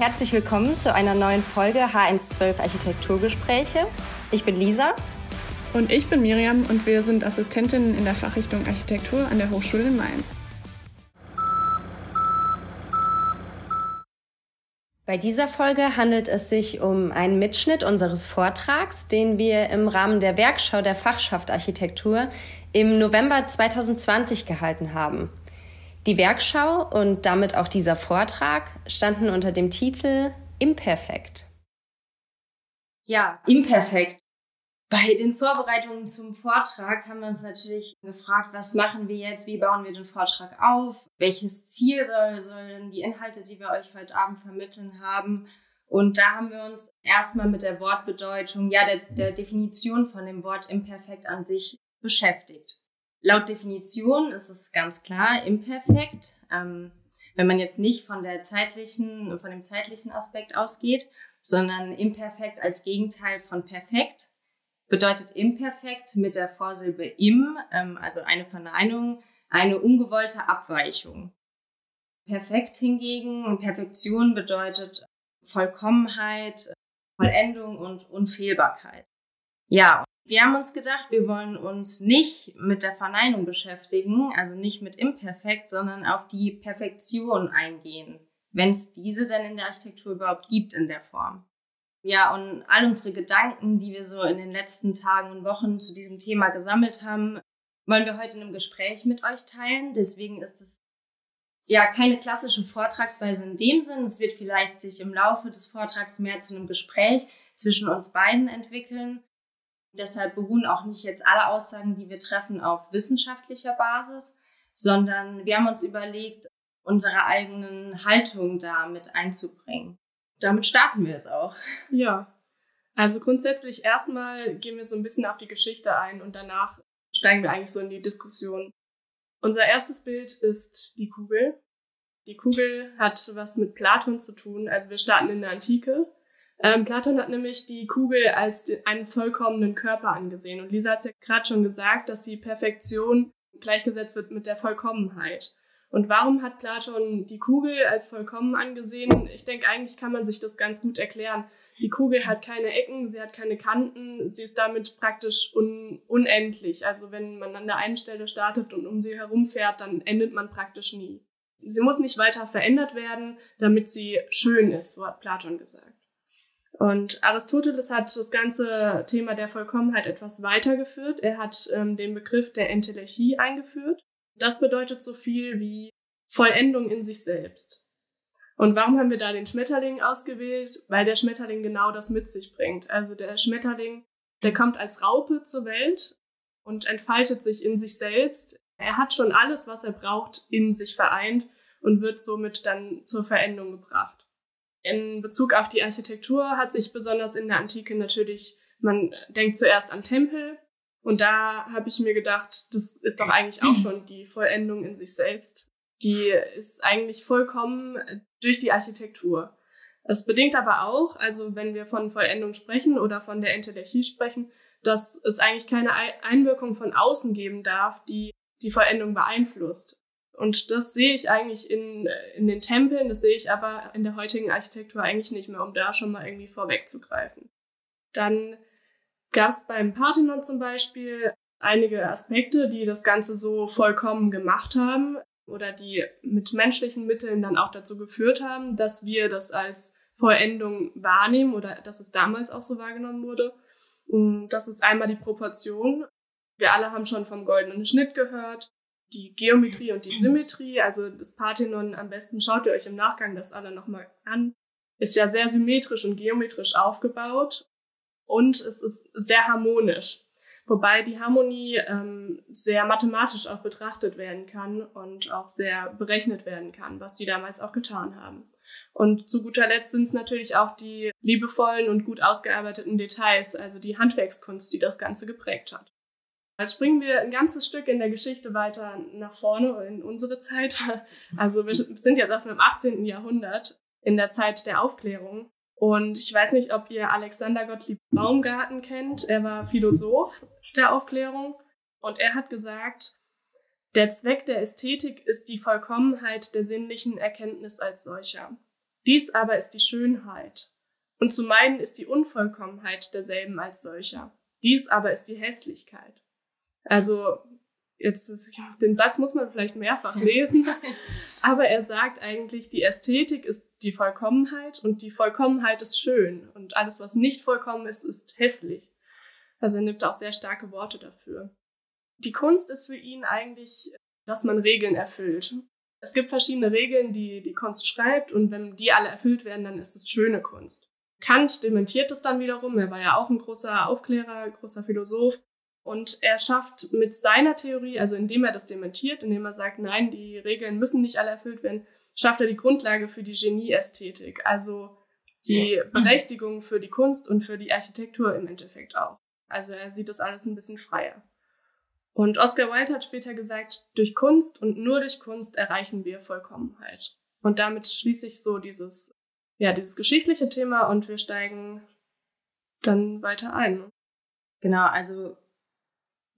Herzlich willkommen zu einer neuen Folge H112 Architekturgespräche. Ich bin Lisa. Und ich bin Miriam und wir sind Assistentinnen in der Fachrichtung Architektur an der Hochschule in Mainz. Bei dieser Folge handelt es sich um einen Mitschnitt unseres Vortrags, den wir im Rahmen der Werkschau der Fachschaft Architektur im November 2020 gehalten haben. Die Werkschau und damit auch dieser Vortrag standen unter dem Titel Imperfekt. Ja, imperfekt. Bei den Vorbereitungen zum Vortrag haben wir uns natürlich gefragt, was machen wir jetzt, wie bauen wir den Vortrag auf, welches Ziel soll, sollen die Inhalte, die wir euch heute Abend vermitteln haben. Und da haben wir uns erstmal mit der Wortbedeutung, ja, der, der Definition von dem Wort imperfekt an sich beschäftigt. Laut Definition ist es ganz klar imperfekt, ähm, wenn man jetzt nicht von der zeitlichen, von dem zeitlichen Aspekt ausgeht, sondern imperfekt als Gegenteil von perfekt bedeutet imperfekt mit der Vorsilbe im, ähm, also eine Verneinung, eine ungewollte Abweichung. Perfekt hingegen, Perfektion bedeutet Vollkommenheit, Vollendung und Unfehlbarkeit. Ja, wir haben uns gedacht, wir wollen uns nicht mit der Verneinung beschäftigen, also nicht mit imperfekt, sondern auf die Perfektion eingehen, wenn es diese denn in der Architektur überhaupt gibt in der Form. Ja, und all unsere Gedanken, die wir so in den letzten Tagen und Wochen zu diesem Thema gesammelt haben, wollen wir heute in einem Gespräch mit euch teilen. Deswegen ist es ja keine klassische Vortragsweise in dem Sinn. Es wird vielleicht sich im Laufe des Vortrags mehr zu einem Gespräch zwischen uns beiden entwickeln. Deshalb beruhen auch nicht jetzt alle Aussagen, die wir treffen, auf wissenschaftlicher Basis, sondern wir haben uns überlegt, unsere eigenen Haltungen da mit einzubringen damit starten wir jetzt auch. Ja. Also grundsätzlich erstmal gehen wir so ein bisschen auf die Geschichte ein und danach steigen wir eigentlich so in die Diskussion. Unser erstes Bild ist die Kugel. Die Kugel hat was mit Platon zu tun. Also wir starten in der Antike. Ähm, Platon hat nämlich die Kugel als einen vollkommenen Körper angesehen. Und Lisa hat ja gerade schon gesagt, dass die Perfektion gleichgesetzt wird mit der Vollkommenheit. Und warum hat Platon die Kugel als vollkommen angesehen? Ich denke, eigentlich kann man sich das ganz gut erklären. Die Kugel hat keine Ecken, sie hat keine Kanten, sie ist damit praktisch un unendlich. Also wenn man an der einen Stelle startet und um sie herumfährt, dann endet man praktisch nie. Sie muss nicht weiter verändert werden, damit sie schön ist, so hat Platon gesagt. Und Aristoteles hat das ganze Thema der Vollkommenheit etwas weitergeführt. Er hat ähm, den Begriff der Entelechie eingeführt. Das bedeutet so viel wie Vollendung in sich selbst. Und warum haben wir da den Schmetterling ausgewählt? Weil der Schmetterling genau das mit sich bringt. Also der Schmetterling, der kommt als Raupe zur Welt und entfaltet sich in sich selbst. Er hat schon alles, was er braucht, in sich vereint und wird somit dann zur Verendung gebracht. In Bezug auf die Architektur hat sich besonders in der Antike natürlich, man denkt zuerst an Tempel, und da habe ich mir gedacht, das ist doch eigentlich auch schon die Vollendung in sich selbst. Die ist eigentlich vollkommen durch die Architektur. Es bedingt aber auch, also wenn wir von Vollendung sprechen oder von der Entelechie sprechen, dass es eigentlich keine Einwirkung von außen geben darf, die die Vollendung beeinflusst. Und das sehe ich eigentlich in, in den Tempeln, das sehe ich aber in der heutigen Architektur eigentlich nicht mehr, um da schon mal irgendwie vorwegzugreifen. Dann gab es beim Parthenon zum Beispiel einige Aspekte, die das Ganze so vollkommen gemacht haben oder die mit menschlichen Mitteln dann auch dazu geführt haben, dass wir das als Vollendung wahrnehmen oder dass es damals auch so wahrgenommen wurde. Das ist einmal die Proportion. Wir alle haben schon vom goldenen Schnitt gehört, die Geometrie und die Symmetrie. Also das Parthenon, am besten schaut ihr euch im Nachgang das alle nochmal an, ist ja sehr symmetrisch und geometrisch aufgebaut und es ist sehr harmonisch. Wobei die Harmonie ähm, sehr mathematisch auch betrachtet werden kann und auch sehr berechnet werden kann, was die damals auch getan haben. Und zu guter Letzt sind es natürlich auch die liebevollen und gut ausgearbeiteten Details, also die Handwerkskunst, die das Ganze geprägt hat. Jetzt springen wir ein ganzes Stück in der Geschichte weiter nach vorne in unsere Zeit. Also wir sind jetzt erst im 18. Jahrhundert, in der Zeit der Aufklärung. Und ich weiß nicht, ob ihr Alexander Gottlieb Baumgarten kennt. Er war Philosoph der Aufklärung und er hat gesagt, der Zweck der Ästhetik ist die Vollkommenheit der sinnlichen Erkenntnis als solcher. Dies aber ist die Schönheit. Und zu meinen ist die Unvollkommenheit derselben als solcher. Dies aber ist die Hässlichkeit. Also, jetzt, den Satz muss man vielleicht mehrfach lesen, aber er sagt eigentlich, die Ästhetik ist die Vollkommenheit und die Vollkommenheit ist schön und alles, was nicht vollkommen ist, ist hässlich. Also er nimmt auch sehr starke Worte dafür. Die Kunst ist für ihn eigentlich, dass man Regeln erfüllt. Es gibt verschiedene Regeln, die die Kunst schreibt und wenn die alle erfüllt werden, dann ist es schöne Kunst. Kant dementiert es dann wiederum. Er war ja auch ein großer Aufklärer, großer Philosoph. Und er schafft mit seiner Theorie, also indem er das dementiert, indem er sagt, nein, die Regeln müssen nicht alle erfüllt werden, schafft er die Grundlage für die Genieästhetik, also die Berechtigung für die Kunst und für die Architektur im Endeffekt auch. Also er sieht das alles ein bisschen freier. Und Oscar Wilde hat später gesagt, durch Kunst und nur durch Kunst erreichen wir Vollkommenheit. Und damit schließe ich so dieses, ja, dieses geschichtliche Thema und wir steigen dann weiter ein. Genau, also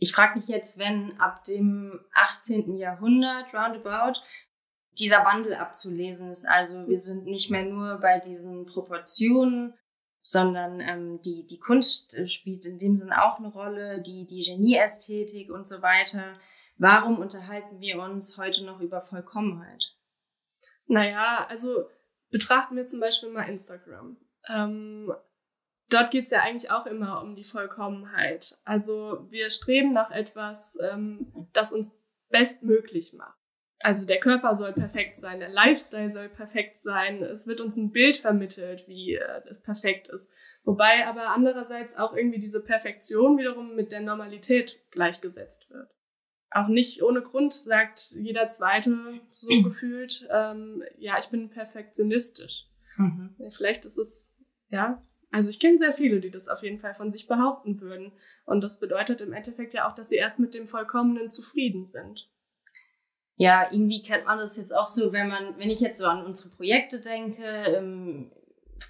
ich frage mich jetzt, wenn ab dem 18. Jahrhundert roundabout dieser Wandel abzulesen ist. Also wir sind nicht mehr nur bei diesen Proportionen sondern ähm, die, die Kunst äh, spielt in dem Sinn auch eine Rolle, die, die Genieästhetik und so weiter. Warum unterhalten wir uns heute noch über Vollkommenheit? Naja, also betrachten wir zum Beispiel mal Instagram. Ähm, dort geht es ja eigentlich auch immer um die Vollkommenheit. Also wir streben nach etwas, ähm, das uns bestmöglich macht. Also der Körper soll perfekt sein, der Lifestyle soll perfekt sein. Es wird uns ein Bild vermittelt, wie äh, es perfekt ist. Wobei aber andererseits auch irgendwie diese Perfektion wiederum mit der Normalität gleichgesetzt wird. Auch nicht ohne Grund sagt jeder Zweite so gefühlt, ähm, ja, ich bin perfektionistisch. Mhm. Vielleicht ist es, ja, also ich kenne sehr viele, die das auf jeden Fall von sich behaupten würden. Und das bedeutet im Endeffekt ja auch, dass sie erst mit dem Vollkommenen zufrieden sind ja, irgendwie kennt man das jetzt auch so, wenn man, wenn ich jetzt so an unsere Projekte denke, im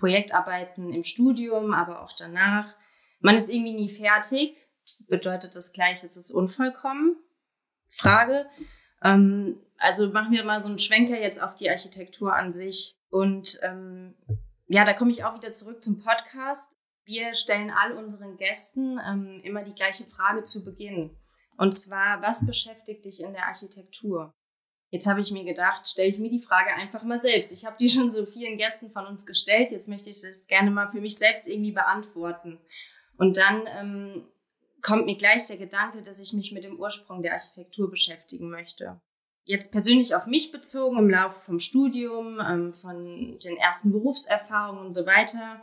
Projektarbeiten im Studium, aber auch danach. Man ist irgendwie nie fertig. Bedeutet das gleich, ist unvollkommen? Frage. Ähm, also machen wir mal so einen Schwenker jetzt auf die Architektur an sich. Und ähm, ja, da komme ich auch wieder zurück zum Podcast. Wir stellen all unseren Gästen ähm, immer die gleiche Frage zu Beginn. Und zwar, was beschäftigt dich in der Architektur? Jetzt habe ich mir gedacht, stelle ich mir die Frage einfach mal selbst. Ich habe die schon so vielen Gästen von uns gestellt. Jetzt möchte ich das gerne mal für mich selbst irgendwie beantworten. Und dann ähm, kommt mir gleich der Gedanke, dass ich mich mit dem Ursprung der Architektur beschäftigen möchte. Jetzt persönlich auf mich bezogen, im Laufe vom Studium, ähm, von den ersten Berufserfahrungen und so weiter,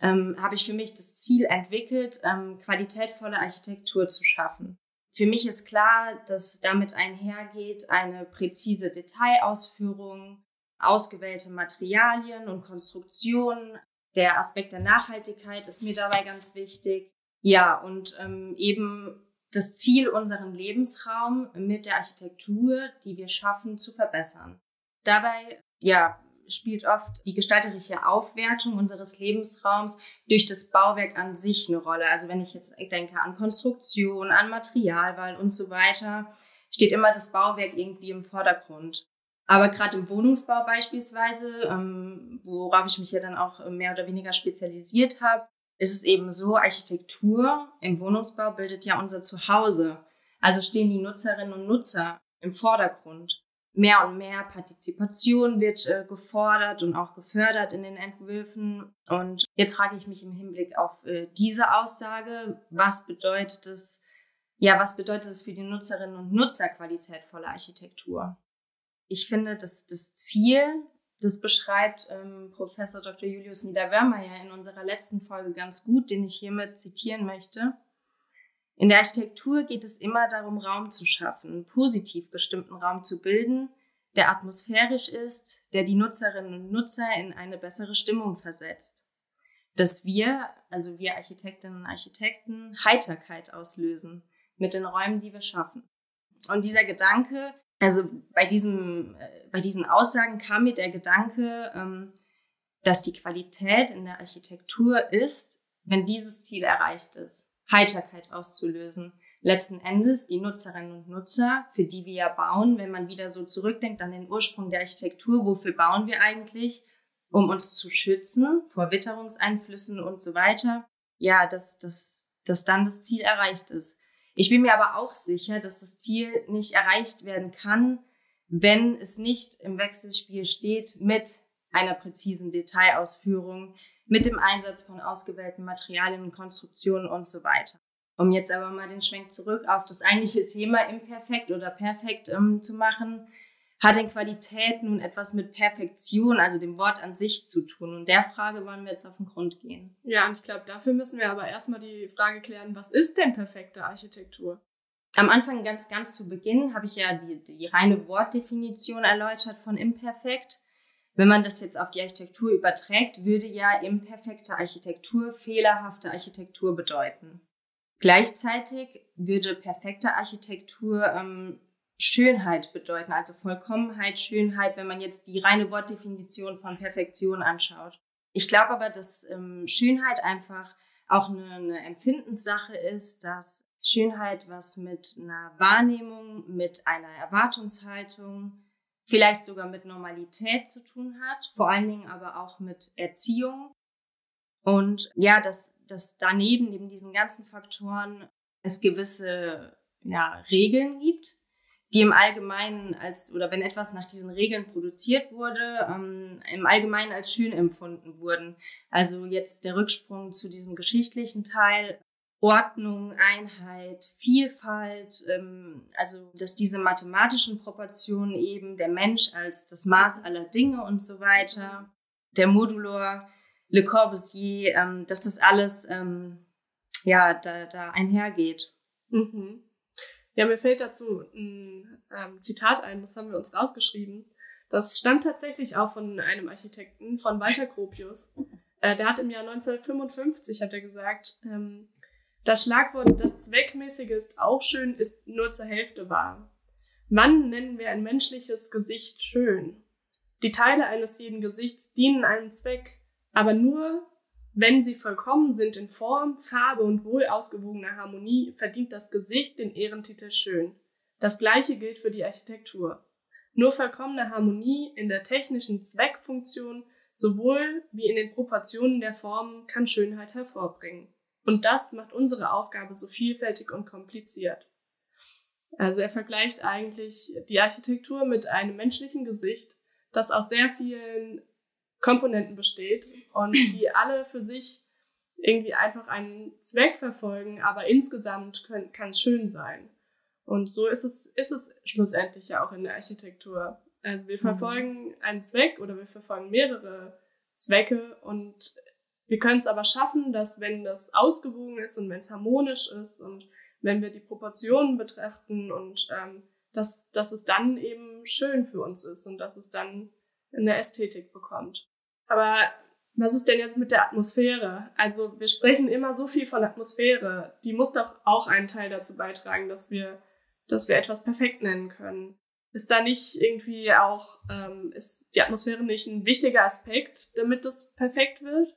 ähm, habe ich für mich das Ziel entwickelt, ähm, qualitätvolle Architektur zu schaffen. Für mich ist klar, dass damit einhergeht eine präzise Detailausführung, ausgewählte Materialien und Konstruktionen. Der Aspekt der Nachhaltigkeit ist mir dabei ganz wichtig. Ja, und ähm, eben das Ziel, unseren Lebensraum mit der Architektur, die wir schaffen, zu verbessern. Dabei, ja, spielt oft die gestalterische Aufwertung unseres Lebensraums durch das Bauwerk an sich eine Rolle. Also wenn ich jetzt denke an Konstruktion, an Materialwahl und so weiter, steht immer das Bauwerk irgendwie im Vordergrund. Aber gerade im Wohnungsbau beispielsweise, ähm, worauf ich mich ja dann auch mehr oder weniger spezialisiert habe, ist es eben so, Architektur im Wohnungsbau bildet ja unser Zuhause. Also stehen die Nutzerinnen und Nutzer im Vordergrund mehr und mehr Partizipation wird äh, gefordert und auch gefördert in den Entwürfen. Und jetzt frage ich mich im Hinblick auf äh, diese Aussage, was bedeutet es, ja, was bedeutet es für die Nutzerinnen und Nutzer qualitätvolle Architektur? Ich finde, dass das Ziel, das beschreibt ähm, Professor Dr. Julius Niederwörmer in unserer letzten Folge ganz gut, den ich hiermit zitieren möchte. In der Architektur geht es immer darum, Raum zu schaffen, positiv bestimmten Raum zu bilden, der atmosphärisch ist, der die Nutzerinnen und Nutzer in eine bessere Stimmung versetzt. Dass wir, also wir Architektinnen und Architekten, Heiterkeit auslösen mit den Räumen, die wir schaffen. Und dieser Gedanke, also bei, diesem, äh, bei diesen Aussagen kam mir der Gedanke, ähm, dass die Qualität in der Architektur ist, wenn dieses Ziel erreicht ist. Heiterkeit auszulösen. Letzten Endes die Nutzerinnen und Nutzer, für die wir ja bauen, wenn man wieder so zurückdenkt an den Ursprung der Architektur, wofür bauen wir eigentlich? um uns zu schützen vor Witterungseinflüssen und so weiter, ja, dass, dass, dass dann das Ziel erreicht ist. Ich bin mir aber auch sicher, dass das Ziel nicht erreicht werden kann, wenn es nicht im Wechselspiel steht mit einer präzisen Detailausführung, mit dem Einsatz von ausgewählten Materialien und Konstruktionen und so weiter. Um jetzt aber mal den Schwenk zurück auf das eigentliche Thema imperfekt oder perfekt ähm, zu machen, hat in Qualität nun etwas mit Perfektion, also dem Wort an sich zu tun. Und der Frage wollen wir jetzt auf den Grund gehen. Ja, und ich glaube, dafür müssen wir aber erstmal die Frage klären, was ist denn perfekte Architektur? Am Anfang, ganz, ganz zu Beginn, habe ich ja die, die reine Wortdefinition erläutert von imperfekt. Wenn man das jetzt auf die Architektur überträgt, würde ja imperfekte Architektur fehlerhafte Architektur bedeuten. Gleichzeitig würde perfekte Architektur ähm, Schönheit bedeuten, also Vollkommenheit, Schönheit, wenn man jetzt die reine Wortdefinition von Perfektion anschaut. Ich glaube aber, dass ähm, Schönheit einfach auch eine, eine Empfindenssache ist, dass Schönheit was mit einer Wahrnehmung, mit einer Erwartungshaltung, vielleicht sogar mit Normalität zu tun hat, vor allen Dingen aber auch mit Erziehung. Und ja, dass, dass daneben, neben diesen ganzen Faktoren, es gewisse ja, Regeln gibt, die im Allgemeinen als, oder wenn etwas nach diesen Regeln produziert wurde, ähm, im Allgemeinen als schön empfunden wurden. Also jetzt der Rücksprung zu diesem geschichtlichen Teil. Ordnung, Einheit, Vielfalt, ähm, also dass diese mathematischen Proportionen eben der Mensch als das Maß aller Dinge und so weiter, der Modulor, Le Corbusier, ähm, dass das alles ähm, ja da, da einhergeht. Mhm. Ja, mir fällt dazu ein ähm, Zitat ein, das haben wir uns rausgeschrieben. Das stammt tatsächlich auch von einem Architekten, von Walter Gropius. Äh, der hat im Jahr 1955 hat er gesagt, ähm, das Schlagwort das Zweckmäßige ist auch schön, ist nur zur Hälfte wahr. Wann nennen wir ein menschliches Gesicht schön? Die Teile eines jeden Gesichts dienen einem Zweck, aber nur, wenn sie vollkommen sind in Form, Farbe und wohl ausgewogener Harmonie, verdient das Gesicht den Ehrentitel schön. Das gleiche gilt für die Architektur. Nur vollkommene Harmonie in der technischen Zweckfunktion sowohl wie in den Proportionen der Formen kann Schönheit hervorbringen. Und das macht unsere Aufgabe so vielfältig und kompliziert. Also er vergleicht eigentlich die Architektur mit einem menschlichen Gesicht, das aus sehr vielen Komponenten besteht und die alle für sich irgendwie einfach einen Zweck verfolgen, aber insgesamt kann es schön sein. Und so ist es, ist es schlussendlich ja auch in der Architektur. Also wir mhm. verfolgen einen Zweck oder wir verfolgen mehrere Zwecke und wir können es aber schaffen, dass wenn das ausgewogen ist und wenn es harmonisch ist und wenn wir die Proportionen betrachten und ähm, dass, dass es dann eben schön für uns ist und dass es dann eine Ästhetik bekommt. Aber was ist denn jetzt mit der Atmosphäre? Also wir sprechen immer so viel von Atmosphäre. Die muss doch auch einen Teil dazu beitragen, dass wir, dass wir etwas perfekt nennen können. Ist da nicht irgendwie auch, ähm, ist die Atmosphäre nicht ein wichtiger Aspekt, damit das perfekt wird?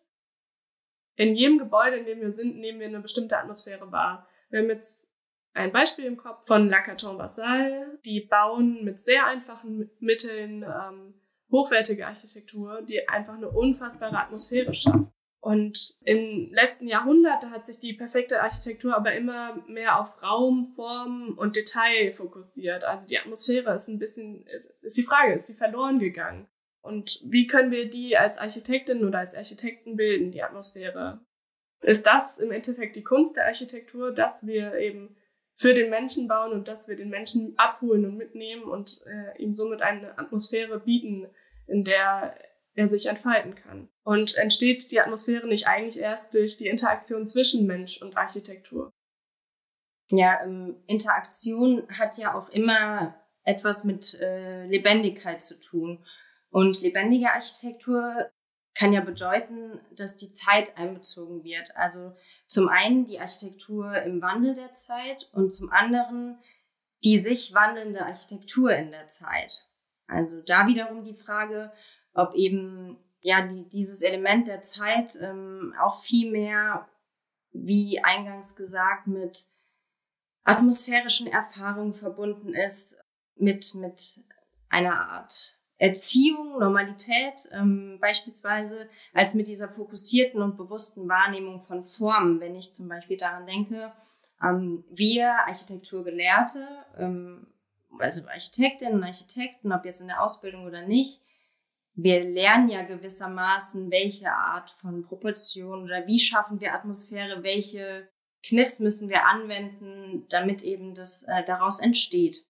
In jedem Gebäude, in dem wir sind, nehmen wir eine bestimmte Atmosphäre wahr. Wir haben jetzt ein Beispiel im Kopf von La Carton Vassal. Die bauen mit sehr einfachen Mitteln ähm, hochwertige Architektur, die einfach eine unfassbare Atmosphäre schafft. Und im letzten Jahrhundert hat sich die perfekte Architektur aber immer mehr auf Raum, Form und Detail fokussiert. Also die Atmosphäre ist ein bisschen, ist, ist die Frage, ist sie verloren gegangen? Und wie können wir die als Architektin oder als Architekten bilden, die Atmosphäre? Ist das im Endeffekt die Kunst der Architektur, dass wir eben für den Menschen bauen und dass wir den Menschen abholen und mitnehmen und äh, ihm somit eine Atmosphäre bieten, in der er sich entfalten kann. Und entsteht die Atmosphäre nicht eigentlich erst durch die Interaktion zwischen Mensch und Architektur? Ja, ähm, Interaktion hat ja auch immer etwas mit äh, Lebendigkeit zu tun. Und lebendige Architektur kann ja bedeuten, dass die Zeit einbezogen wird. Also zum einen die Architektur im Wandel der Zeit und zum anderen die sich wandelnde Architektur in der Zeit. Also da wiederum die Frage, ob eben ja die, dieses Element der Zeit ähm, auch viel mehr, wie eingangs gesagt, mit atmosphärischen Erfahrungen verbunden ist, mit, mit einer Art Erziehung, Normalität ähm, beispielsweise, als mit dieser fokussierten und bewussten Wahrnehmung von Formen. Wenn ich zum Beispiel daran denke, ähm, wir Architekturgelehrte, ähm, also Architektinnen und Architekten, ob jetzt in der Ausbildung oder nicht, wir lernen ja gewissermaßen, welche Art von Proportion oder wie schaffen wir Atmosphäre, welche Kniffs müssen wir anwenden, damit eben das äh, daraus entsteht.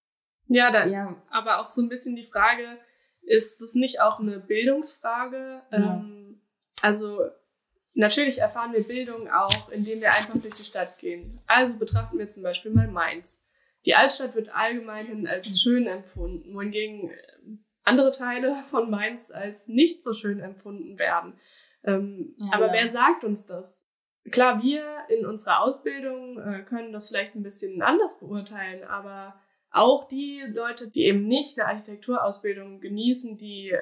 Ja, da ist ja. aber auch so ein bisschen die Frage, ist das nicht auch eine Bildungsfrage? Ja. Ähm, also natürlich erfahren wir Bildung auch, indem wir einfach durch die Stadt gehen. Also betrachten wir zum Beispiel mal Mainz. Die Altstadt wird allgemein als schön empfunden, wohingegen äh, andere Teile von Mainz als nicht so schön empfunden werden. Ähm, ja, aber ja. wer sagt uns das? Klar, wir in unserer Ausbildung äh, können das vielleicht ein bisschen anders beurteilen, aber auch die Leute, die eben nicht eine Architekturausbildung genießen, die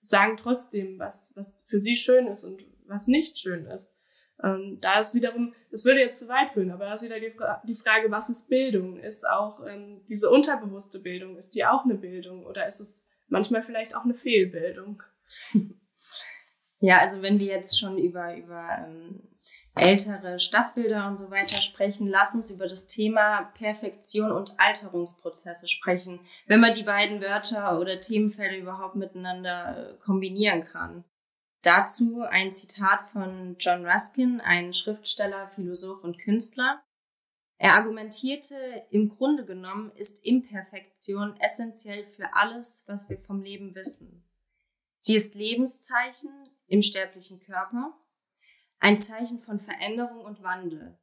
sagen trotzdem, was, was für sie schön ist und was nicht schön ist. Ähm, da ist wiederum, das würde jetzt zu weit führen, aber da ist wieder die, die Frage, was ist Bildung? Ist auch ähm, diese unterbewusste Bildung, ist die auch eine Bildung oder ist es manchmal vielleicht auch eine Fehlbildung? Ja, also wenn wir jetzt schon über, über ähm, ältere Stadtbilder und so weiter sprechen, lass uns über das Thema Perfektion und Alterungsprozesse sprechen, wenn man die beiden Wörter oder Themenfelder überhaupt miteinander äh, kombinieren kann. Dazu ein Zitat von John Ruskin, ein Schriftsteller, Philosoph und Künstler. Er argumentierte, im Grunde genommen ist Imperfektion essentiell für alles, was wir vom Leben wissen. Sie ist Lebenszeichen im sterblichen Körper ein Zeichen von Veränderung und Wandel.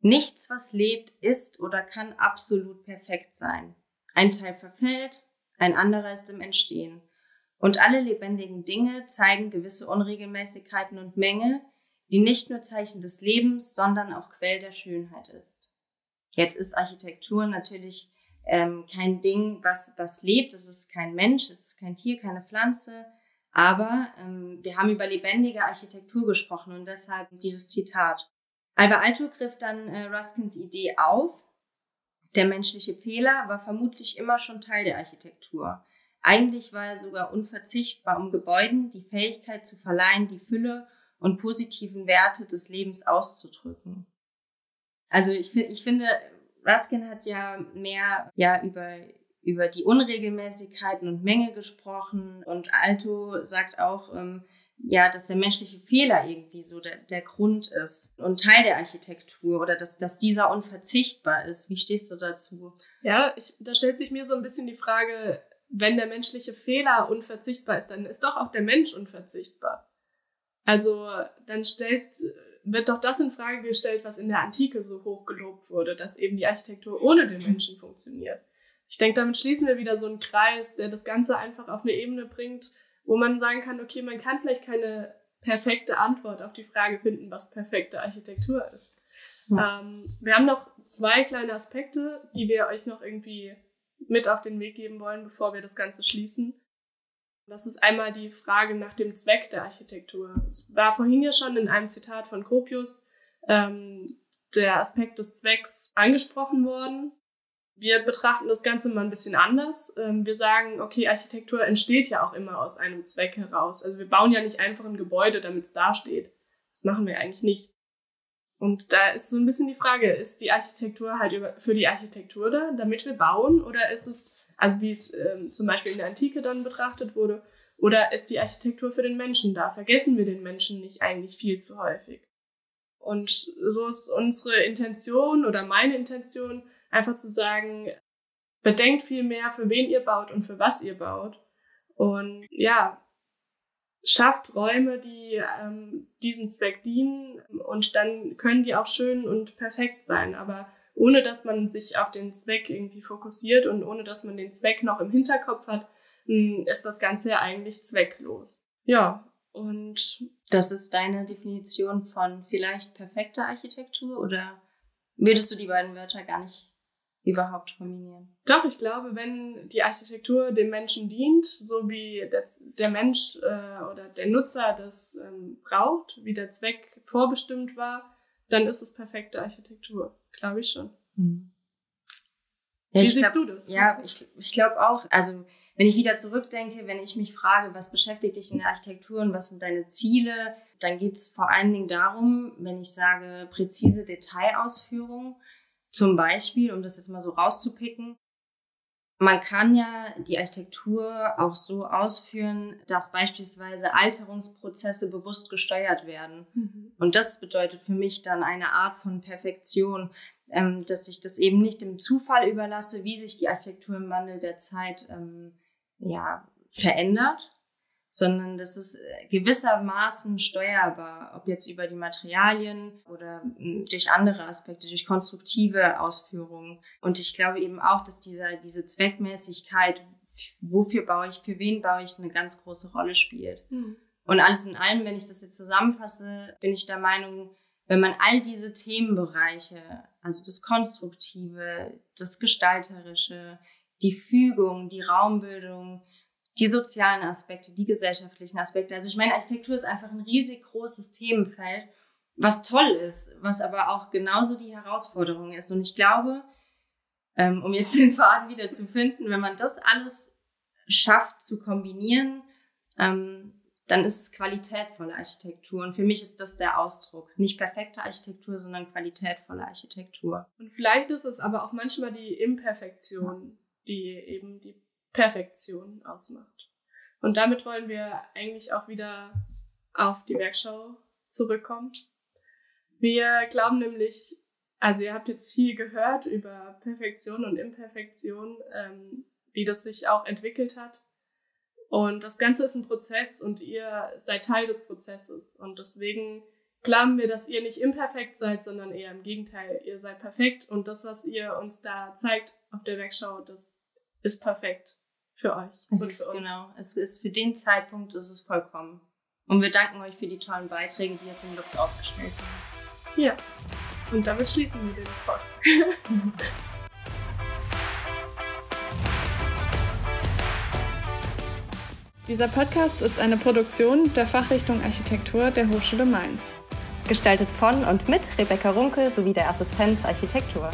Nichts, was lebt, ist oder kann absolut perfekt sein. Ein Teil verfällt, ein anderer ist im Entstehen. Und alle lebendigen Dinge zeigen gewisse Unregelmäßigkeiten und Mängel, die nicht nur Zeichen des Lebens, sondern auch Quell der Schönheit ist. Jetzt ist Architektur natürlich ähm, kein Ding, was, was lebt. Es ist kein Mensch, es ist kein Tier, keine Pflanze. Aber ähm, wir haben über lebendige Architektur gesprochen und deshalb dieses Zitat. Alva Alto griff dann äh, Ruskins Idee auf. Der menschliche Fehler war vermutlich immer schon Teil der Architektur. Eigentlich war er sogar unverzichtbar, um Gebäuden die Fähigkeit zu verleihen, die Fülle und positiven Werte des Lebens auszudrücken. Also ich, ich finde, Ruskin hat ja mehr ja über über die Unregelmäßigkeiten und Menge gesprochen. Und Alto sagt auch, ähm, ja, dass der menschliche Fehler irgendwie so der, der Grund ist und Teil der Architektur oder dass, dass dieser unverzichtbar ist. Wie stehst du dazu? Ja, ich, da stellt sich mir so ein bisschen die Frage, wenn der menschliche Fehler unverzichtbar ist, dann ist doch auch der Mensch unverzichtbar. Also dann stellt, wird doch das in Frage gestellt, was in der Antike so hoch gelobt wurde, dass eben die Architektur ohne den Menschen funktioniert ich denke, damit schließen wir wieder so einen Kreis, der das Ganze einfach auf eine Ebene bringt, wo man sagen kann, okay, man kann vielleicht keine perfekte Antwort auf die Frage finden, was perfekte Architektur ist. Ja. Ähm, wir haben noch zwei kleine Aspekte, die wir euch noch irgendwie mit auf den Weg geben wollen, bevor wir das Ganze schließen. Das ist einmal die Frage nach dem Zweck der Architektur. Es war vorhin ja schon in einem Zitat von Gropius ähm, der Aspekt des Zwecks angesprochen worden wir betrachten das Ganze mal ein bisschen anders. Ähm, wir sagen, okay, Architektur entsteht ja auch immer aus einem Zweck heraus. Also wir bauen ja nicht einfach ein Gebäude, damit es dasteht. Das machen wir eigentlich nicht. Und da ist so ein bisschen die Frage, ist die Architektur halt für die Architektur da, damit wir bauen? Oder ist es, also wie es ähm, zum Beispiel in der Antike dann betrachtet wurde, oder ist die Architektur für den Menschen da? Vergessen wir den Menschen nicht eigentlich viel zu häufig? Und so ist unsere Intention oder meine Intention, Einfach zu sagen, bedenkt viel mehr, für wen ihr baut und für was ihr baut. Und ja, schafft Räume, die ähm, diesen Zweck dienen und dann können die auch schön und perfekt sein. Aber ohne dass man sich auf den Zweck irgendwie fokussiert und ohne dass man den Zweck noch im Hinterkopf hat, hm, ist das Ganze ja eigentlich zwecklos. Ja, und das ist deine Definition von vielleicht perfekter Architektur oder würdest du die beiden Wörter gar nicht überhaupt kombinieren. Doch, ich glaube, wenn die Architektur dem Menschen dient, so wie der Mensch äh, oder der Nutzer das ähm, braucht, wie der Zweck vorbestimmt war, dann ist es perfekte Architektur. Glaube ich schon. Hm. Ja, wie siehst glaub, du das? Ja, ich, ich glaube auch. Also wenn ich wieder zurückdenke, wenn ich mich frage, was beschäftigt dich in der Architektur und was sind deine Ziele, dann geht es vor allen Dingen darum, wenn ich sage präzise Detailausführung, zum Beispiel, um das jetzt mal so rauszupicken, man kann ja die Architektur auch so ausführen, dass beispielsweise Alterungsprozesse bewusst gesteuert werden. Mhm. Und das bedeutet für mich dann eine Art von Perfektion, ähm, dass ich das eben nicht dem Zufall überlasse, wie sich die Architektur im Wandel der Zeit ähm, ja, verändert, sondern das ist äh, gewissermaßen steuerbar, ob jetzt über die Materialien oder hm, durch andere Aspekte, durch konstruktive Ausführungen. Und ich glaube eben auch, dass dieser, diese Zweckmäßigkeit, wofür baue ich, für wen baue ich, eine ganz große Rolle spielt. Mhm. Und alles in allem, wenn ich das jetzt zusammenfasse, bin ich der Meinung, wenn man all diese Themenbereiche, also das Konstruktive, das Gestalterische, die Fügung, die Raumbildung, die sozialen Aspekte, die gesellschaftlichen Aspekte. Also ich meine, Architektur ist einfach ein riesig großes Themenfeld, was toll ist, was aber auch genauso die Herausforderung ist. Und ich glaube, ähm, um jetzt den Faden wieder zu finden, wenn man das alles schafft zu kombinieren, ähm, dann ist es qualitätvolle Architektur. Und für mich ist das der Ausdruck. Nicht perfekte Architektur, sondern qualitätvolle Architektur. Und vielleicht ist es aber auch manchmal die Imperfektion, die eben die Perfektion ausmacht. Und damit wollen wir eigentlich auch wieder auf die Werkschau zurückkommen. Wir glauben nämlich, also ihr habt jetzt viel gehört über Perfektion und Imperfektion, ähm, wie das sich auch entwickelt hat. Und das Ganze ist ein Prozess und ihr seid Teil des Prozesses. Und deswegen glauben wir, dass ihr nicht imperfekt seid, sondern eher im Gegenteil. Ihr seid perfekt und das, was ihr uns da zeigt auf der Werkschau, das ist perfekt für euch. Es für uns. Genau, es ist für den Zeitpunkt ist es vollkommen. Und wir danken euch für die tollen Beiträge, die jetzt im Lux ausgestellt sind. Ja, und damit schließen wir den Pod. Dieser Podcast ist eine Produktion der Fachrichtung Architektur der Hochschule Mainz. Gestaltet von und mit Rebecca Runkel sowie der Assistenz Architektur.